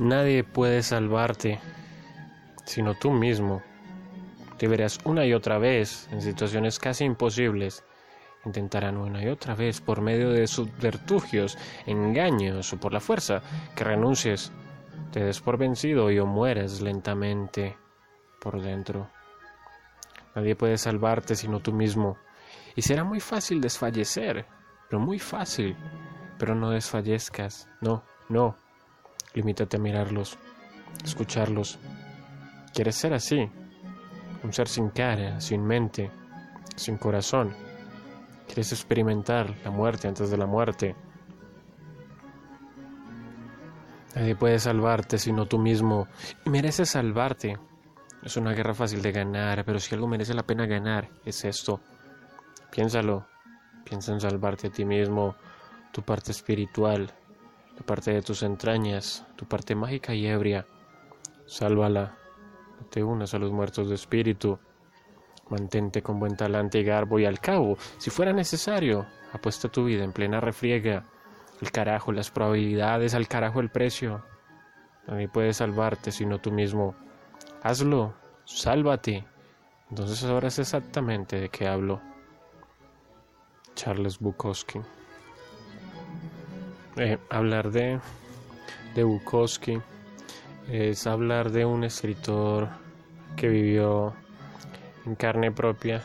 Nadie puede salvarte sino tú mismo. Te verás una y otra vez en situaciones casi imposibles. Intentarán una y otra vez por medio de subterfugios, engaños o por la fuerza que renuncies, te des por vencido y o mueres lentamente por dentro. Nadie puede salvarte sino tú mismo. Y será muy fácil desfallecer, pero muy fácil. Pero no desfallezcas, no, no. Limítate a mirarlos, escucharlos. ¿Quieres ser así? Un ser sin cara, sin mente, sin corazón. ¿Quieres experimentar la muerte antes de la muerte? Nadie puede salvarte sino tú mismo. Y mereces salvarte. Es una guerra fácil de ganar, pero si algo merece la pena ganar, es esto. Piénsalo. Piensa en salvarte a ti mismo, tu parte espiritual, la parte de tus entrañas, tu parte mágica y ebria. Sálvala. Te unas a los muertos de espíritu. Mantente con buen talante y garbo y al cabo, si fuera necesario, apuesta tu vida en plena refriega. El carajo, las probabilidades, al carajo el precio. Nadie puede salvarte sino tú mismo. Hazlo, sálvate. Entonces sabrás exactamente de qué hablo. Charles Bukowski. Eh, hablar de, de Bukowski es hablar de un escritor que vivió en carne propia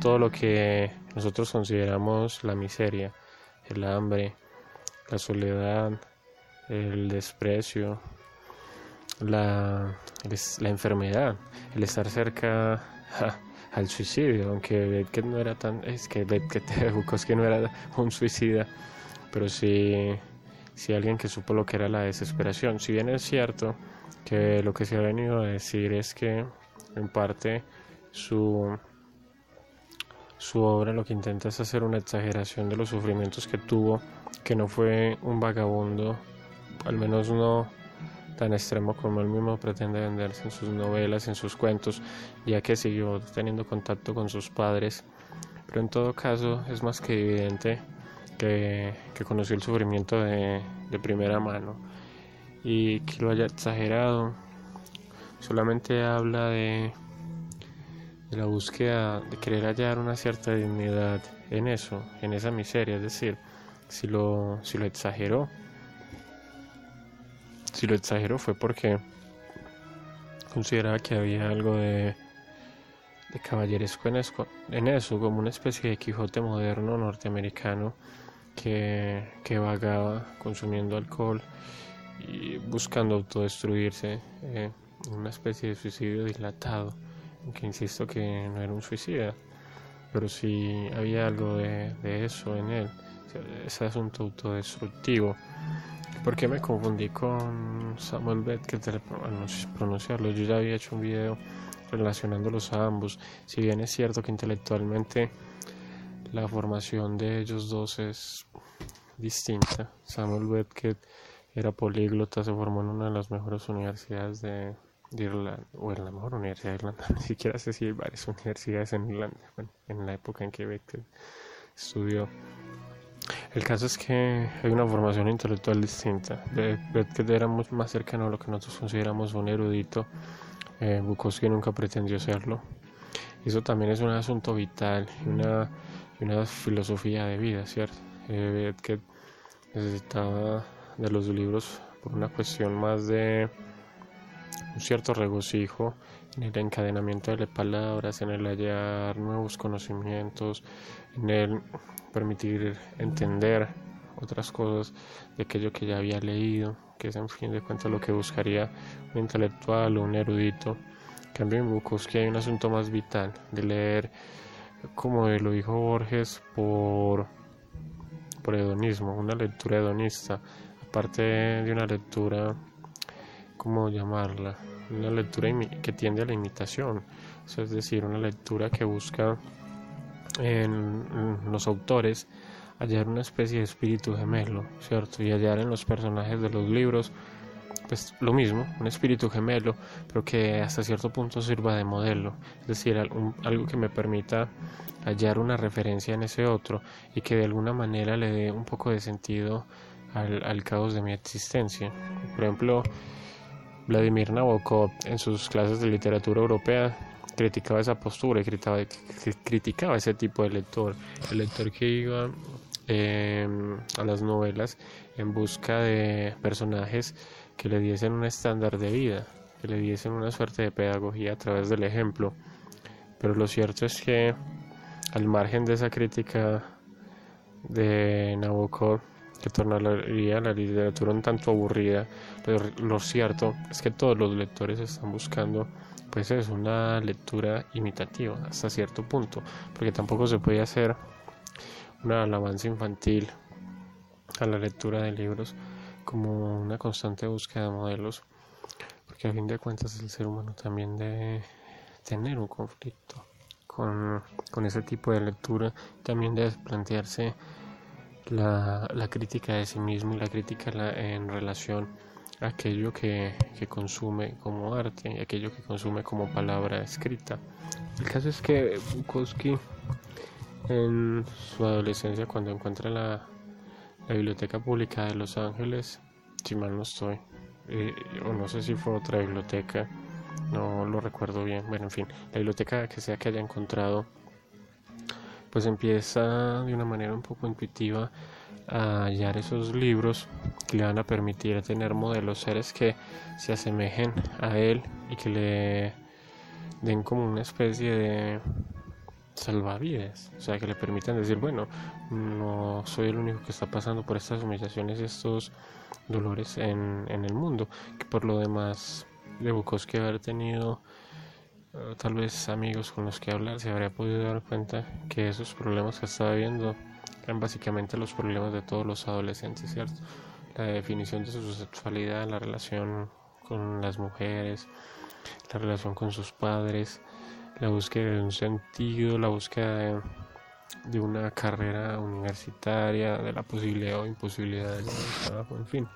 todo lo que nosotros consideramos la miseria, el hambre, la soledad, el desprecio, la, la enfermedad, el estar cerca al suicidio, aunque no era tan, es que Bukowski no era un suicida, pero sí, sí alguien que supo lo que era la desesperación. Si bien es cierto que lo que se ha venido a decir es que en parte su su obra lo que intenta es hacer una exageración de los sufrimientos que tuvo, que no fue un vagabundo, al menos no tan extremo como él mismo pretende venderse en sus novelas, en sus cuentos, ya que siguió teniendo contacto con sus padres. Pero en todo caso es más que evidente que, que conoció el sufrimiento de, de primera mano y que lo haya exagerado. Solamente habla de, de la búsqueda de querer hallar una cierta dignidad en eso, en esa miseria, es decir, si lo, si lo exageró, si lo exageró fue porque consideraba que había algo de, de caballeresco en eso, como una especie de Quijote moderno norteamericano que, que vagaba consumiendo alcohol y buscando autodestruirse, eh, una especie de suicidio dilatado, aunque insisto que no era un suicida, pero sí había algo de, de eso en él, ese asunto autodestructivo. ¿Por qué me confundí con Samuel Beckett? Sé pronunciarlo. Yo ya había hecho un video relacionándolos a ambos. Si bien es cierto que intelectualmente la formación de ellos dos es distinta. Samuel Beckett era políglota, se formó en una de las mejores universidades de, Irlanda, o en la mejor universidad de Irlanda, ni siquiera sé si hay varias universidades en Irlanda, en la época en que Beckett estudió. El caso es que hay una formación intelectual distinta. Beckett era mucho más cercano a lo que nosotros consideramos un erudito. Eh, Bukowski nunca pretendió serlo. Eso también es un asunto vital y una, una filosofía de vida, ¿cierto? Eh, Beckett necesitaba de los libros por una cuestión más de un cierto regocijo en el encadenamiento de palabras, en el hallar nuevos conocimientos, en el permitir entender otras cosas de aquello que ya había leído, que es en fin de cuentas lo que buscaría un intelectual o un erudito. En cambio en Bukowski hay un asunto más vital de leer, como lo dijo Borges, por, por hedonismo, una lectura hedonista, aparte de una lectura, ¿cómo llamarla? Una lectura que tiende a la imitación, es decir, una lectura que busca en, los autores hallar una especie de espíritu gemelo, ¿cierto? Y hallar en los personajes de los libros, pues lo mismo, un espíritu gemelo, pero que hasta cierto punto sirva de modelo, es decir, algo que me permita hallar una referencia en ese otro y que de alguna manera le dé un poco de sentido al, caos de mi existencia. Por ejemplo, Vladimir Nabokov en sus clases de literatura europea criticaba esa postura y criticaba, criticaba ese tipo de lector, el lector que iba em, a las novelas en busca de personajes que le diesen un estándar de vida, que le diesen una suerte de pedagogía a través del ejemplo. Pero lo cierto es que al margen de esa crítica de Nabokov, que tornaría la literatura un tanto aburrida, pero lo cierto es que todos los lectores están buscando pues es una lectura imitativa hasta cierto punto, porque tampoco se puede hacer una alabanza infantil a la lectura de libros como una constante búsqueda de modelos, porque a fin de cuentas el ser humano también debe tener un conflicto con, ese tipo de lectura, también debe plantearse la, la crítica de sí mismo y la crítica en relación a aquello que, que, consume como arte y aquello que consume como palabra escrita. El caso es que Bukowski en su adolescencia cuando encuentra la, Biblioteca Pública de Los Ángeles, si mal no estoy, eh, o no sé si fue otra biblioteca, no lo recuerdo bien, bueno, en fin, la biblioteca que sea que haya encontrado, pues empieza de una manera un poco intuitiva a hallar esos libros que le van a permitir tener modelos seres que se asemejen a él y que le den como una especie de salvavidas, o sea, que le permitan decir, bueno, no soy el único que está pasando por estas humillaciones y estos dolores en, en el mundo, que por lo demás de Bukowski haber tenido eh, tal vez amigos con los que hablar, se habría podido dar cuenta que esos problemas que estaba viendo eran básicamente los problemas de todos los adolescentes, ¿cierto? La definición de su sexualidad, la relación con las mujeres, la relación con sus padres, la búsqueda de un sentido, la búsqueda de, una carrera universitaria, de la posibilidad o imposibilidad de trabajo, en fin.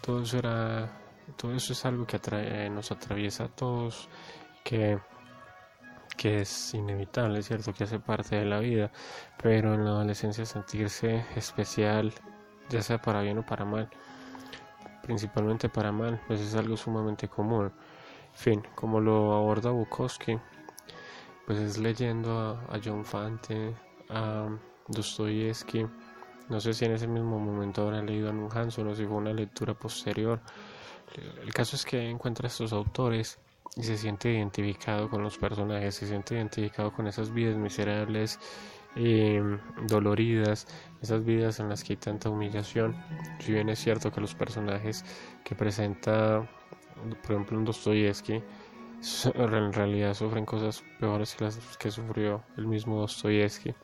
Todo eso era, todo eso es algo que nos atraviesa a todos, que que es inevitable, ¿cierto? Que hace parte de la vida, pero en la adolescencia sentirse especial, ya sea para bien o para mal, principalmente para mal, pues es algo sumamente común. En fin, como lo aborda Bukowski, pues es leyendo a, John Fante, a Dostoyevsky, no sé si en ese mismo momento habrá leído a Nun Hanson o si fue una lectura posterior. El caso es que encuentra a estos autores y se siente identificado con los personajes, se siente identificado con esas vidas miserables, y doloridas, esas vidas en las que hay tanta humillación. Si bien es cierto que los personajes que presenta, por ejemplo, un Dostoyevsky, en realidad sufren cosas peores que las que sufrió el mismo Dostoyevsky.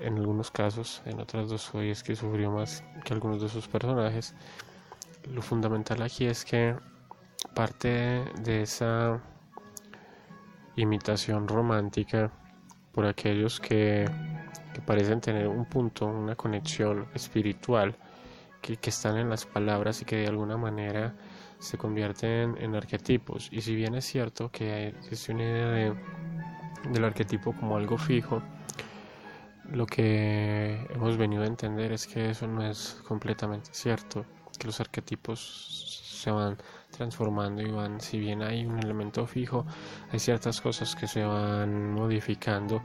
En algunos casos, en otras Dostoyevsky sufrió más que algunos de sus personajes. Lo fundamental aquí es que parte de esa imitación romántica por aquellos que, parecen tener un punto, una conexión espiritual, que, están en las palabras y que de alguna manera se convierten en arquetipos. Y si bien es cierto que existe una idea de, del arquetipo como algo fijo, lo que hemos venido a entender es que eso no es completamente cierto, que los arquetipos se van transformando y van, si bien hay un elemento fijo, hay ciertas cosas que se van modificando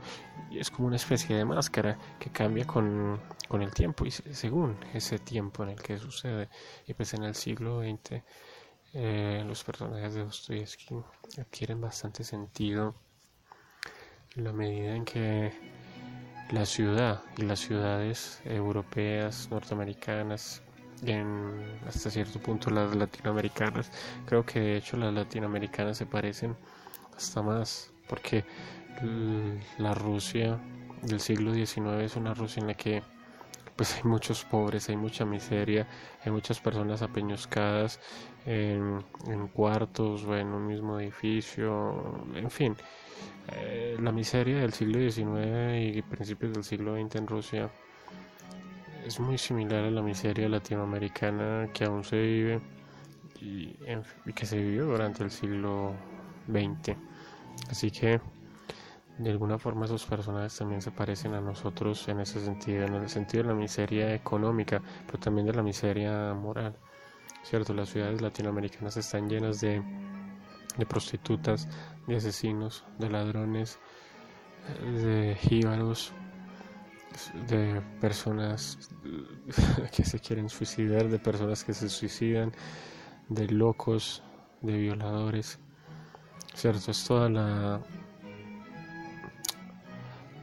y es como una especie de máscara que cambia con, con el tiempo y según ese tiempo en el que sucede. Y pues en el siglo XX eh, los personajes de Dostoyevsky adquieren bastante sentido en la medida en que la ciudad y las ciudades europeas, norteamericanas, en hasta cierto punto las latinoamericanas. Creo que de hecho las latinoamericanas se parecen hasta más porque la Rusia del siglo XIX es una Rusia en la que pues hay muchos pobres, hay mucha miseria, hay muchas personas apeñuscadas en, cuartos o en un mismo edificio, en fin. Eh, la miseria del siglo XIX y principios del siglo XX en Rusia es muy similar a la miseria latinoamericana que aún se vive y, que se vivió durante el siglo XX. Así que de alguna forma esos personajes también se parecen a nosotros en ese sentido, en el sentido de la miseria económica, pero también de la miseria moral. ¿Cierto? Las ciudades latinoamericanas están llenas de, de prostitutas, de asesinos, de ladrones, de jíbaros, de personas que se quieren suicidar, de personas que se suicidan, de locos, de violadores. ¿Cierto? Es toda la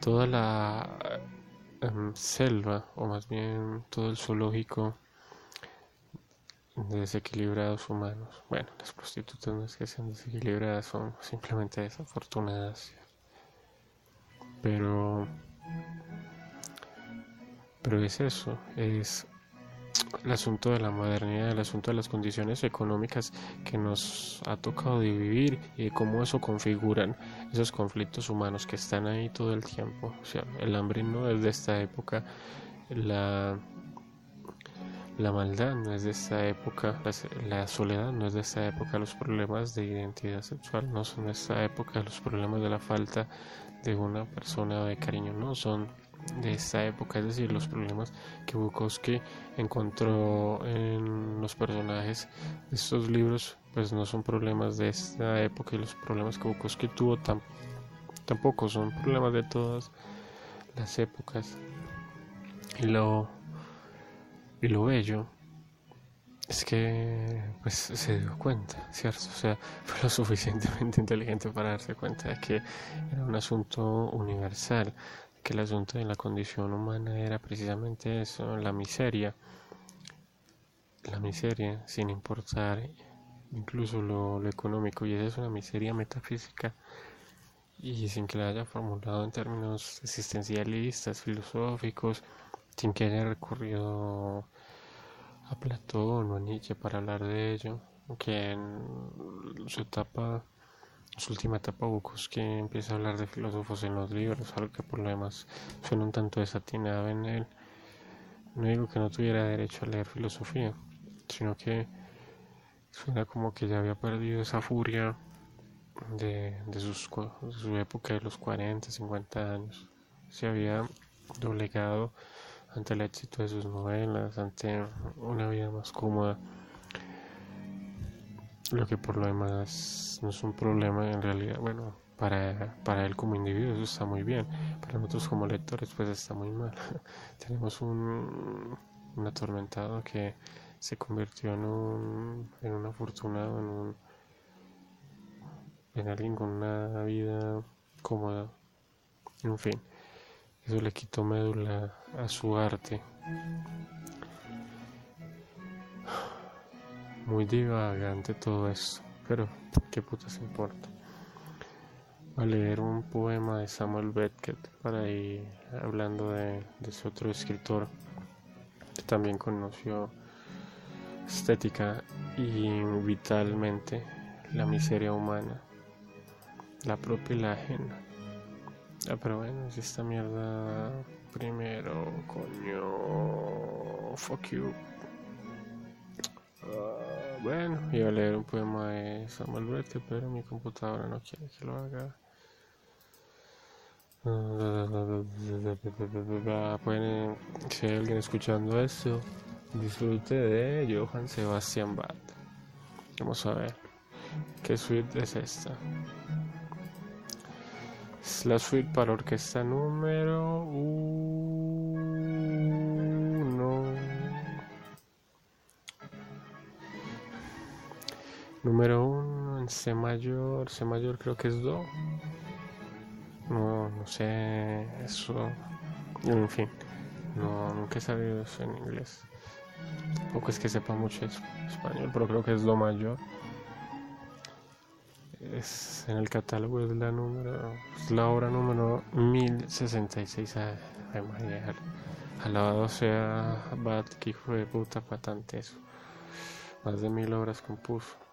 toda la em, selva, o más bien todo el zoológico desequilibrados humanos. Bueno, las prostitutas no es que sean desequilibradas, son simplemente desafortunadas. Pero pero es eso, es el asunto de la modernidad, el asunto de las condiciones económicas que nos ha tocado vivir y cómo eso configuran esos conflictos humanos que están ahí todo el tiempo. O sea, el hambre no es de esta época, la, la maldad no es de esta época, la, soledad no es de esta época, los problemas de identidad sexual no son de esta época, los problemas de la falta de una persona de cariño no son de esta época, es decir, los problemas que Bukowski encontró en los personajes de estos libros, pues no son problemas de esta época y los problemas que Bukowski tuvo tampoco son problemas de todas las épocas. Y lo, y lo bello es que pues se dio cuenta, ¿cierto? O sea, fue lo suficientemente inteligente para darse cuenta de que era un asunto universal, que el asunto de la condición humana era precisamente eso, la miseria. La miseria, sin importar incluso lo, económico, y esa es una miseria metafísica y sin que la haya formulado en términos existencialistas, filosóficos, sin que haya recurrido a Platón o a Nietzsche para hablar de ello, que en su etapa su última etapa Bukowski empieza a hablar de filósofos en los libros, algo que por lo demás suena un tanto desatinado en él. No digo que no tuviera derecho a leer filosofía, sino que suena como que ya había perdido esa furia de, sus, de su época de los 40, 50 años. Se había doblegado ante el éxito de sus novelas, ante una vida más cómoda. Lo que por lo demás no es un problema en realidad, bueno, para, para él como individuo eso está muy bien, para nosotros como lectores pues está muy mal. Tenemos un, un atormentado que se convirtió en un, en un afortunado, en, un, en alguien con una vida cómoda, en fin, eso le quitó médula a su arte. muy divagante todo esto, pero qué putas importa. A leer un poema de Samuel Beckett para ir hablando de, de ese otro escritor que también conoció estética y vitalmente la miseria humana, la propia y la ajena. Ah, pero bueno, si esta mierda primero, coño, fuck you. Bueno, iba a leer un poema de Samuel Beckett, pero mi computadora no quiere que lo haga. Pueden, si hay alguien escuchando esto, disfrute de Johann Sebastian Bach. Vamos a ver qué suite es esta. Es la suite para orquesta número Número uno en C mayor, C mayor creo que es Do. No, no sé eso. En fin, no, nunca he sabido eso en inglés. Tampoco es que sepa mucho español, pero creo que es Do mayor. Es en el catálogo es la número, es la obra número 1066. Ay, María, alabado sea Bat, que hijo de puta patante eso. Más de mil obras compuso.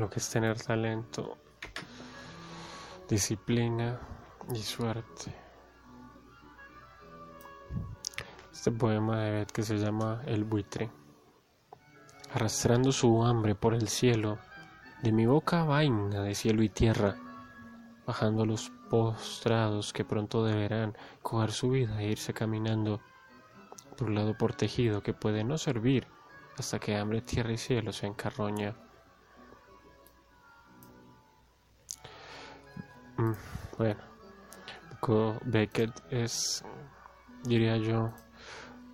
lo que es tener talento, disciplina y suerte. Este poema de Beth que se llama El buitre. Arrastrando su hambre por el cielo, de mi boca vaina de cielo y tierra, bajando los postrados que pronto deberán coger su vida e irse caminando, lado por tejido que puede no servir hasta que hambre, tierra y cielo se encarroña. Mm, bueno, Beckett es, diría yo,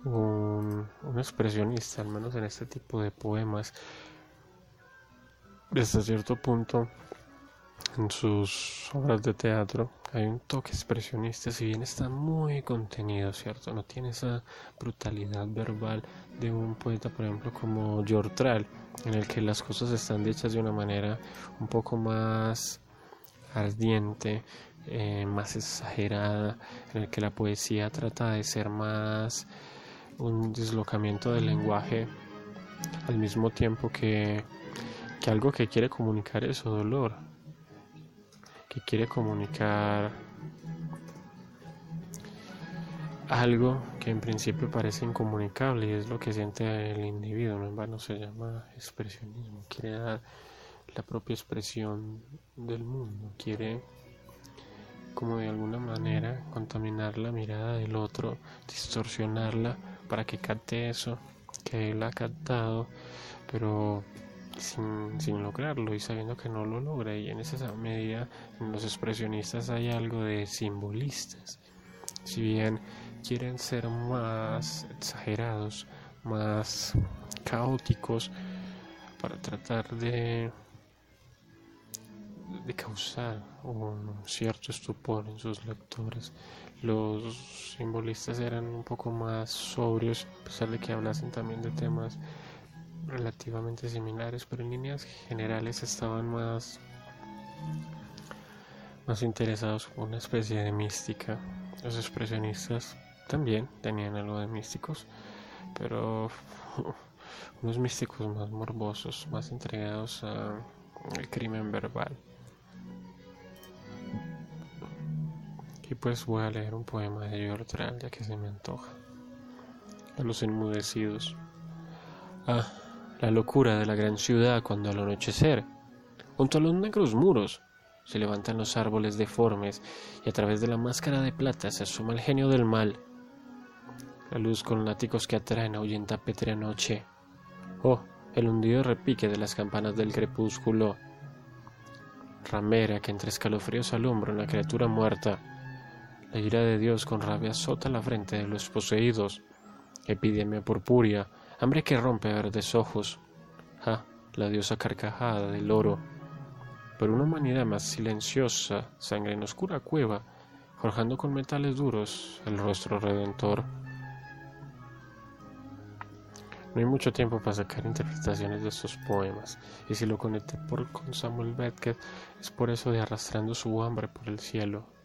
un, expresionista, al menos en este tipo de poemas. Desde cierto punto, en sus obras de teatro hay un toque expresionista, si bien está muy contenido, ¿cierto? No tiene esa brutalidad verbal de un poeta, por ejemplo, como George en el que las cosas están dichas de una manera un poco más ardiente, eh, más exagerada, en el que la poesía trata de ser más un deslocamiento del lenguaje al mismo tiempo que, que algo que quiere comunicar es su dolor, que quiere comunicar algo que en principio parece incomunicable y es lo que siente el individuo, no en vano se llama expresionismo, quiere dar la propia expresión del mundo, quiere como de alguna manera contaminar la mirada del otro, distorsionarla para que capte eso que él ha captado, pero sin, lograrlo y sabiendo que no lo logra. Y en esa medida en los expresionistas hay algo de simbolistas. Si bien quieren ser más exagerados, más caóticos, para tratar de de causar un cierto estupor en sus lectores. Los simbolistas eran un poco más sobrios, a pesar de que hablasen también de temas relativamente similares, pero en líneas generales estaban más, más interesados en una especie de mística. Los expresionistas también tenían algo de místicos, pero unos místicos más morbosos, más entregados al crimen verbal. Y pues voy a leer un poema de George ya que se me antoja. A los enmudecidos. Ah, la locura de la gran ciudad cuando al anochecer, junto a los negros muros, se levantan los árboles deformes y a través de la máscara de plata se asoma el genio del mal. La luz con látigos que atraen ahuyenta pétrea noche. Oh, el hundido repique de las campanas del crepúsculo. Ramera que entre escalofríos alumbra una criatura muerta la ira de Dios con rabia azota la frente de los poseídos. Epidemia purpúrea, hambre que rompe verdes ojos. Ah, la diosa carcajada del oro. Pero una humanidad más silenciosa, sangre en oscura cueva, forjando con metales duros el rostro redentor. No hay mucho tiempo para sacar interpretaciones de estos poemas, y si lo conecté por, con Samuel Beckett es por eso de arrastrando su hambre por el cielo.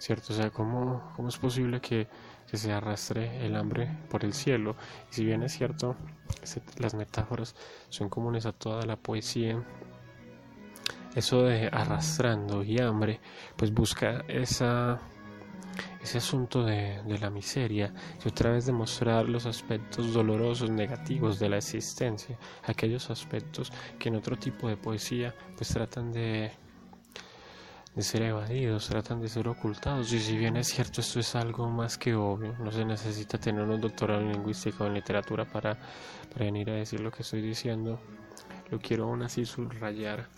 ¿Cierto? O sea, ¿cómo, cómo es posible que, se arrastre el hambre por el cielo? Y si bien es cierto, las metáforas son comunes a toda la poesía, eso de arrastrando y hambre, pues busca esa, ese asunto de, de, la miseria y otra vez demostrar los aspectos dolorosos, negativos de la existencia, aquellos aspectos que en otro tipo de poesía pues tratan de de ser evadidos, tratan de ser ocultados. Y si bien es cierto, esto es algo más que obvio, no se necesita tener un doctorado en lingüística o en literatura para, para venir a decir lo que estoy diciendo. Lo quiero aún así subrayar.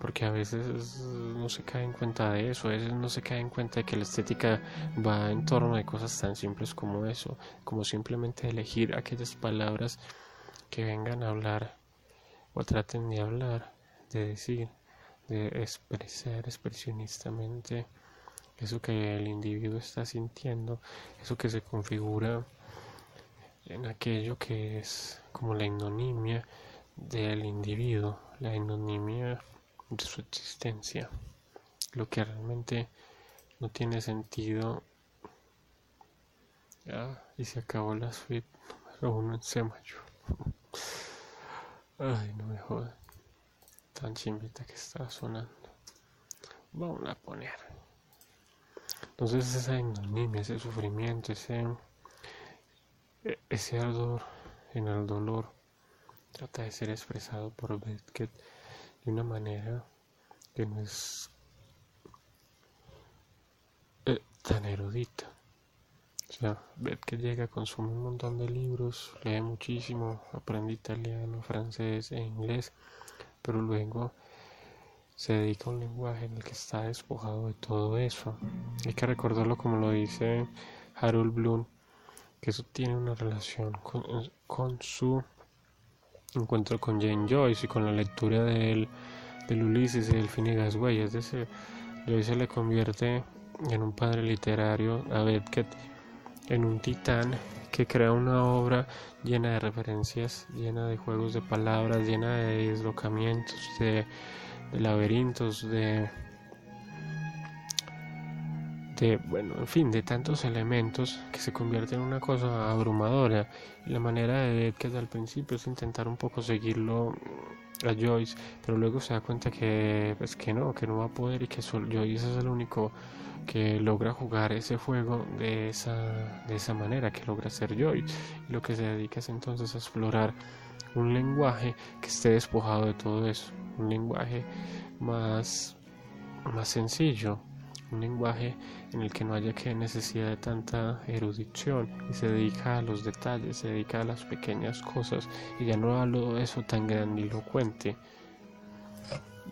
Porque a veces no se cae en cuenta de eso, a veces no se cae en cuenta de que la estética va en torno de cosas tan simples como eso, como simplemente elegir aquellas palabras que vengan a hablar o traten de hablar, de decir de expresar expresionistamente eso que el individuo está sintiendo, eso que se configura en aquello que es como la ignominia del individuo, la ignominia de su existencia, lo que realmente no tiene sentido. y se acabó la suite número uno en C Ay, no me jodas tan chimbita que está sonando. Vamos a poner. Entonces esa ignominia, ese sufrimiento, ese, ese ardor en el dolor trata de ser expresado por Beckett de una manera que no es eh, tan erudita, que llega, consume un montón de libros, lee muchísimo, aprende italiano, francés e inglés, pero luego se dedica a un lenguaje en el que está despojado de todo eso. Hay que recordarlo como lo dice Harold Bloom, que eso tiene una relación con, su encuentro con Jane Joyce y con la lectura del, del Ulises y del Finigas Huellas. Ese, Joyce se le convierte en un padre literario a Beckett, en un titán que crea una obra llena de referencias, llena de juegos de palabras, llena de deslocamientos, de laberintos, de, de, bueno, en fin, de tantos elementos que se convierten en una cosa abrumadora. Y la manera de que al principio es intentar un poco seguirlo a Joyce, pero luego se da cuenta que, pues, que no, que no va a poder y que Joyce es el único que logra jugar ese juego de esa, de esa manera, que logra ser Joyce. Y lo que se dedica es entonces a explorar un lenguaje que esté despojado de todo eso un lenguaje más, más sencillo, un lenguaje en el que no haya que necesidad de tanta erudición y se dedica a los detalles, se dedica a las pequeñas cosas y ya no hablo de eso tan grandilocuente.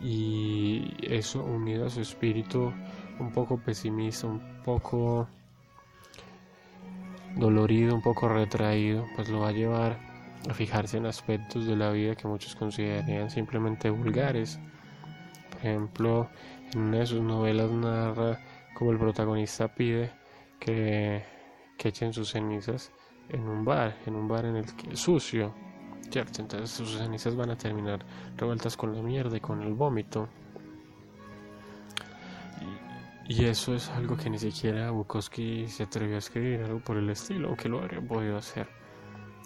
Y eso unido a su espíritu un poco pesimista, un poco dolorido, un poco retraído, pues lo va a llevar a fijarse en aspectos de la vida que muchos considerarían simplemente vulgares. Por ejemplo, en una de sus novelas narra como el protagonista pide que, que echen sus cenizas en un bar, en un bar en el que sucio, ¿cierto? Entonces sus cenizas van a terminar revueltas con la mierda y con el vómito. Y, y eso es algo que ni siquiera Bukowski se atrevió a escribir, algo por el estilo, aunque lo habría podido hacer.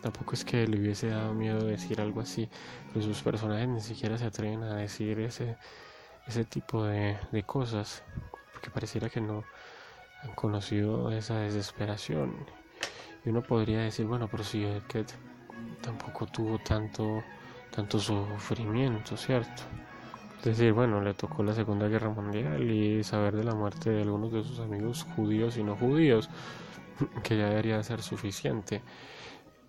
Tampoco es que le hubiese dado miedo decir algo así, pero sus personajes ni siquiera se atreven a decir ese, ese tipo de, cosas, porque pareciera que no han conocido esa desesperación. Y uno podría decir, bueno, pero si que tampoco tuvo tanto, tanto sufrimiento, ¿cierto? Es decir, bueno, le tocó la Segunda Guerra Mundial y saber de la muerte de algunos de sus amigos judíos y no judíos, que ya debería ser suficiente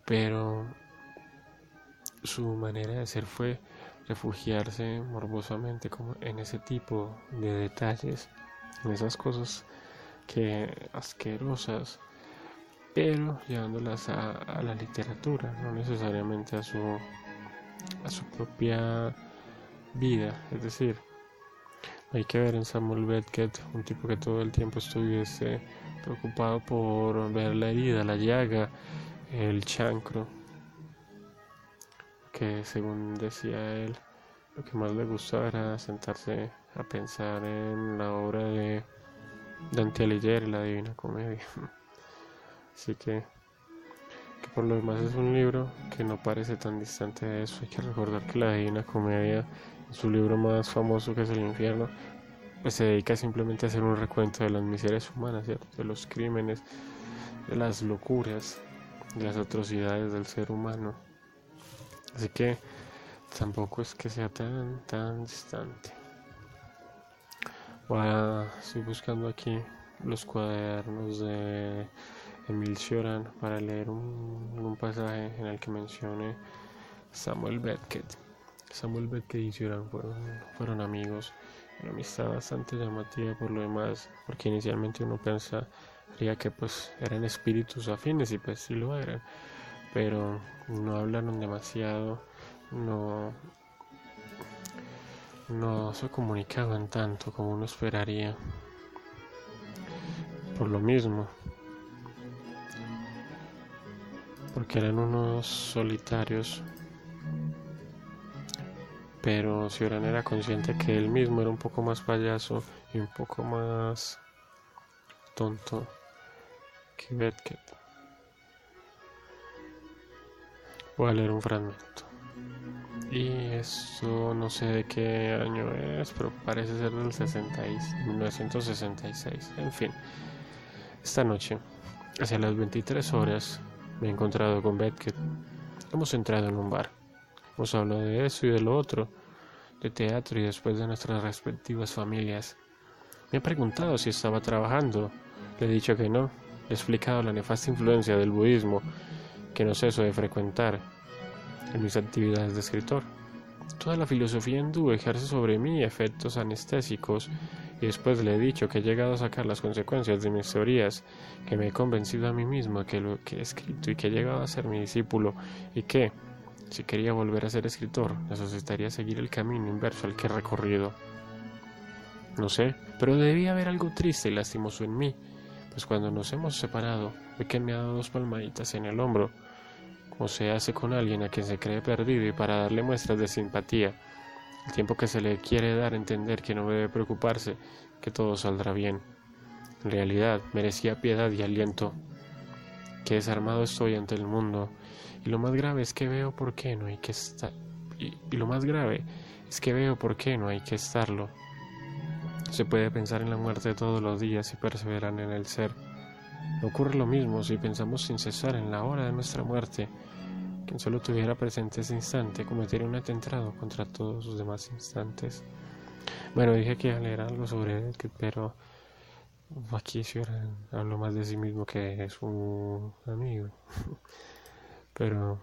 pero su manera de ser fue refugiarse morbosamente como en ese tipo de detalles, en esas cosas que asquerosas, pero llevándolas a, la literatura, no necesariamente a su a su propia vida, es decir, hay que ver en Samuel Beckett un tipo que todo el tiempo estuviese preocupado por ver la herida, la llaga, el chancro, según decía él, lo que más le gustaba era sentarse a pensar en la obra de Dante Alighieri, la Divina Comedia. Así que, que por lo demás es un libro que no parece tan distante de eso. Hay que recordar que la Divina Comedia, su libro más famoso que es El Infierno, pues se dedica simplemente a hacer un recuento de las miserias humanas, de los crímenes, de las locuras, las atrocidades del ser humano. Así que tampoco es que sea tan, tan distante. Voy estoy buscando aquí los cuadernos de Emil Cioran para leer un, pasaje en el que mencione Samuel Beckett. Samuel Beckett y Cioran fueron, fueron amigos, una amistad bastante llamativa por lo demás, porque inicialmente uno piensa Diría que pues eran espíritus afines y pues sí lo eran, pero no hablaron demasiado, no, no se comunicaban tanto como uno esperaría. Por lo mismo, porque eran unos solitarios, pero Cioran era consciente que él mismo era un poco más payaso y un poco más tonto Voy a leer un fragmento. Y esto no sé de qué año es, pero parece ser del 1966. En fin, esta noche, hacia las 23 horas, me he encontrado con Beckett. Hemos entrado en un bar. Hemos hablado de eso y de lo otro, de teatro y después de nuestras respectivas familias. Me ha preguntado si estaba trabajando. Le he dicho que no, he explicado la nefasta influencia del budismo que no ceso de frecuentar en mis actividades de escritor. Toda la filosofía hindú ejerce sobre mí efectos anestésicos y después le he dicho que he llegado a sacar las consecuencias de mis teorías, que me he convencido a mí mismo que lo que he escrito y que he llegado a ser mi discípulo y que, si quería volver a ser escritor, necesitaría seguir el camino inverso al que he recorrido. No sé, pero debía haber algo triste y lastimoso en mí, pues cuando nos hemos separado, ve que me ha dado dos palmaditas en el hombro, como se hace con alguien a quien se cree perdido y para darle muestras de simpatía, el tiempo que se le quiere dar a entender que no debe preocuparse, que todo saldrá bien. En realidad merecía piedad y aliento. Que desarmado estoy ante el mundo, y lo más grave es que veo por qué no hay que estar. Y lo más grave es que veo por qué no hay que estarlo. Se puede pensar en la muerte todos los días y perseverar en el ser. Ocurre lo mismo si pensamos sin cesar en la hora de nuestra muerte. Quien solo tuviera presente ese instante cometería un atentado contra todos los demás instantes. Bueno, dije que iba a leer algo sobre él, pero aquí sí hablo más de sí mismo que es un amigo. pero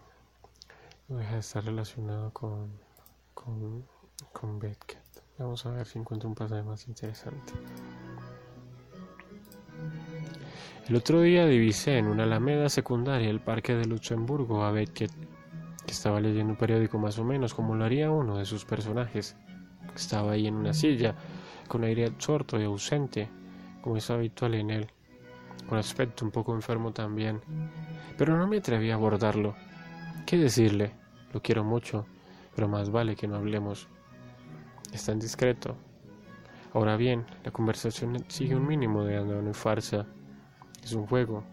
deja de estar relacionado con, con, con. Vamos a ver si encuentro un pasaje más interesante. El otro día divisé en una alameda secundaria el parque de Luxemburgo a Beckett, que estaba leyendo un periódico más o menos como lo haría uno de sus personajes. Estaba ahí en una silla, con aire absorto y ausente, como es habitual en él, con aspecto un poco enfermo también. Pero no me atreví a abordarlo. ¿Qué decirle? Lo quiero mucho, pero más vale que no hablemos. Es tan discreto. Ahora bien, la conversación sigue un mínimo de andón y farsa. Es un juego.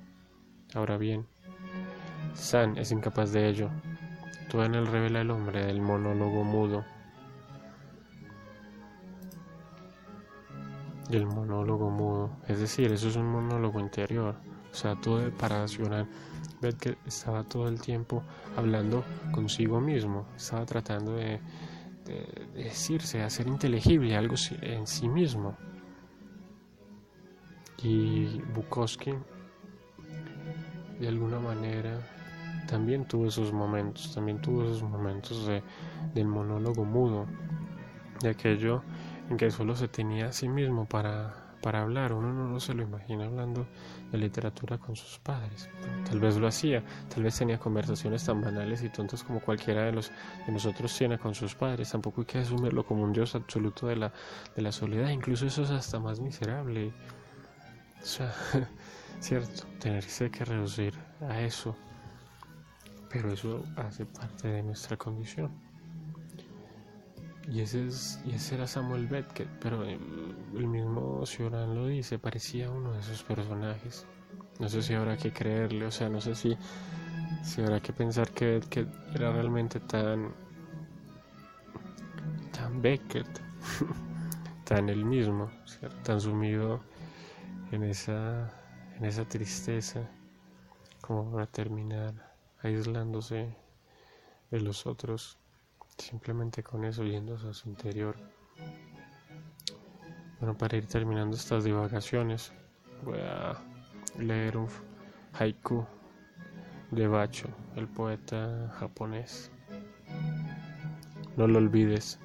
Ahora bien, San es incapaz de ello. Todo en él revela el hombre del monólogo mudo. el monólogo mudo. Es decir, eso es un monólogo interior. O sea, todo para racional. que estaba todo el tiempo hablando consigo mismo. Estaba tratando de, de, de decirse, hacer inteligible algo en sí mismo. Y Bukowski, de alguna manera, también tuvo esos momentos, también tuvo esos momentos de, del monólogo mudo, de aquello en que solo se tenía a sí mismo para, para hablar. Uno no, se lo imagina hablando de literatura con sus padres. Tal vez lo hacía, tal vez tenía conversaciones tan banales y tontas como cualquiera de, los, de nosotros tiene con sus padres. Tampoco hay que asumirlo como un dios absoluto de la, de la soledad. Incluso eso es hasta más miserable. O sea, cierto, tenerse que reducir a eso. Pero eso hace parte de nuestra condición. Y ese, es, y ese era Samuel Beckett, pero el, mismo Cioran lo dice, parecía uno de esos personajes. No sé si habrá que creerle, o sea, no sé si, si habrá que pensar que Beckett era realmente tan, tan Beckett, tan el mismo, tan sumido en esa, en esa tristeza, como para terminar aislándose de los otros, simplemente con eso yéndose a su interior. Bueno, para ir terminando estas divagaciones, voy a leer un haiku de Bacho, el poeta japonés. No lo olvides,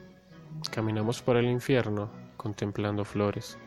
caminamos por el infierno contemplando flores.